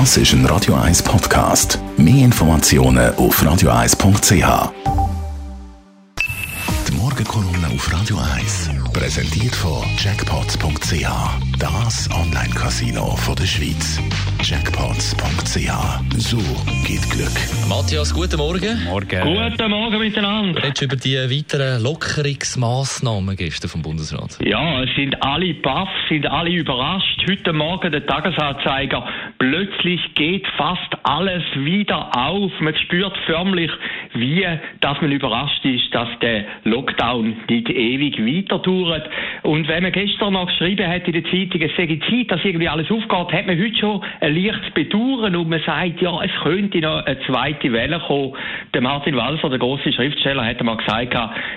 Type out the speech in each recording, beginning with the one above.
Das ist ein Radio 1 Podcast. Mehr Informationen auf radio1.ch. Die Morgenkolumne auf Radio 1 präsentiert von Jackpots.ch. Das Online-Casino der Schweiz. Jackpots.ch. So geht Glück. Matthias, guten Morgen. Morgen. Guten Morgen miteinander. Redest du über die weiteren Lockerungsmaßnahmen gestern vom Bundesrat? Ja, es sind alle baff, sind alle überrascht. Heute Morgen der Tagesanzeiger. Plötzlich geht fast alles wieder auf. Man spürt förmlich, wie, dass man überrascht ist, dass der Lockdown nicht ewig weiter dauert. Und wenn man gestern noch geschrieben hat in der Zeitung, es sei Zeit, dass irgendwie alles aufgeht, hat man heute schon ein leichtes Bedauern und man sagt, ja, es könnte noch eine zweite Welle kommen. Der Martin Walser, der große Schriftsteller, hat einmal gesagt,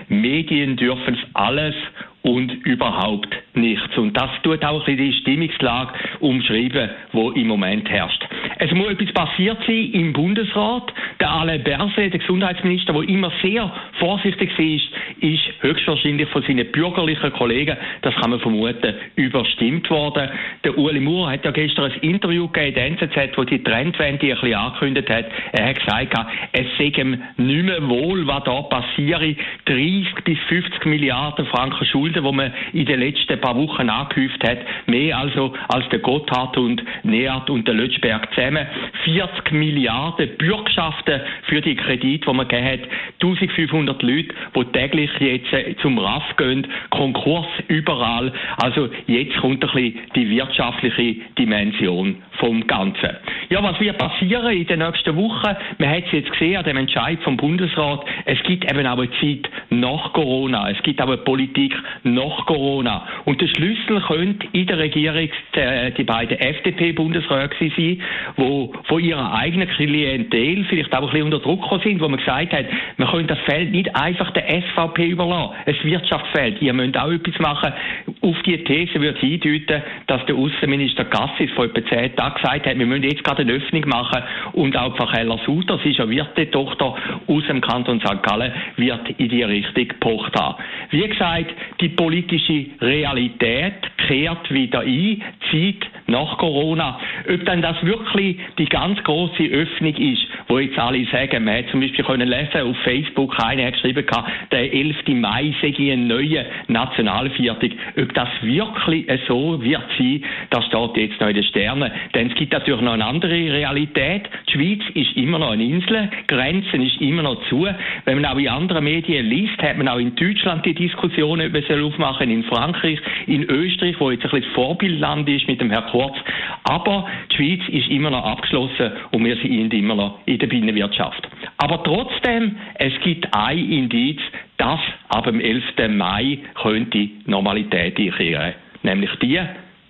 Medien dürfen alles und überhaupt nichts. Und das tut auch die Stimmungslage umschreiben, wo im Moment herrscht. Es muss etwas passiert sein im Bundesrat. Der Alain Berset, der Gesundheitsminister, der immer sehr vorsichtig war, ist höchstwahrscheinlich von seinen bürgerlichen Kollegen, das kann man vermuten, überstimmt worden. Der Uli Moore hat ja gestern ein Interview gegeben in der NZZ, wo die Trendwende ein bisschen angekündigt hat. Er hat gesagt, es sei ihm nicht mehr wohl, was da passiere. 30 bis 50 Milliarden Franken Schulden, die man in den letzten paar Wochen angehäuft hat. Mehr also als der Gotthard und Neat und der Lötschberg zusammen. 40 Milliarden Bürgschaften für die Kredite, die man gegeben hat. 1500 Leute, die täglich jetzt äh, zum RAF gehen. Konkurs überall. Also jetzt kommt ein bisschen die wirtschaftliche Dimension vom Ganzen. Ja, was wird passieren in den nächsten Wochen? Man hat es jetzt gesehen an dem Entscheid vom Bundesrat. Es gibt eben auch eine Zeit nach Corona. Es gibt auch eine Politik nach Corona. Und der Schlüssel könnte in der Regierung die, die beiden FDP-Bundesräte sein, wo von ihrer eigenen Klientel vielleicht auch ein bisschen unter Druck sind, wo man gesagt hat, man könnte das Feld nicht einfach der SVP überlassen. Es Wirtschaftsfeld. Ihr müsst auch etwas machen. Auf die These würde ich eindeuten, dass der Außenminister Gassis vor etwa zehn Tagen gesagt hat, wir müssen jetzt gerade eine Öffnung machen und auch Frau Keller-Sutter, sie ist ja Wirtetochter aus dem Kanton St. Gallen, wird in die Richtung gepocht haben. Wie gesagt, die politische Realität kehrt wieder ein, Zeit nach Corona. Ob dann das wirklich die ganz große Öffnung ist, wo jetzt alle sagen, man hat zum Beispiel können lesen auf Facebook, einer hat geschrieben, der 11. Mai sei ein neuer Nationalviertag. Ob das wirklich so wird sein, das steht jetzt noch in den Sternen. Denn es gibt natürlich noch eine andere Realität. Die Schweiz ist immer noch eine Insel, Grenzen ist immer noch zu. Wenn man auch in anderen Medien liest, hat man auch in Deutschland die Diskussion, ob man soll aufmachen in Frankreich, in Österreich, wo jetzt ein bisschen das Vorbildland ist mit dem Herr Kurz. Aber die Schweiz ist immer noch abgeschlossen und wir sind immer noch in der Binnenwirtschaft. Aber trotzdem, es gibt ein Indiz, dass ab dem 11. Mai könnte Normalität einkehren. Nämlich die,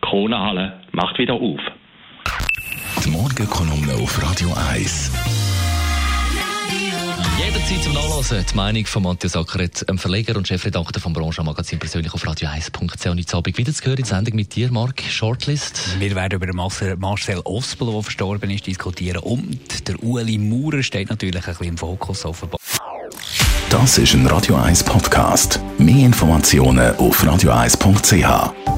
Kronenhalle macht wieder auf. Die Morgenkolumne auf Radio 1. Jederzeit zum Nachlesen. Die Meinung von Matthias Ackeret, einem Verleger und Chefredakteur vom Branchenmagazin persönlich auf radio1.ch. Und jetzt Abend wieder zu hören in der Sendung mit dir, Mark Shortlist. Wir werden über Marcel Ospel, der verstorben ist, diskutieren. Und der Ueli Maurer steht natürlich ein bisschen im Fokus offenbar. Das ist ein Radio 1 Podcast. Mehr Informationen auf radio1.ch.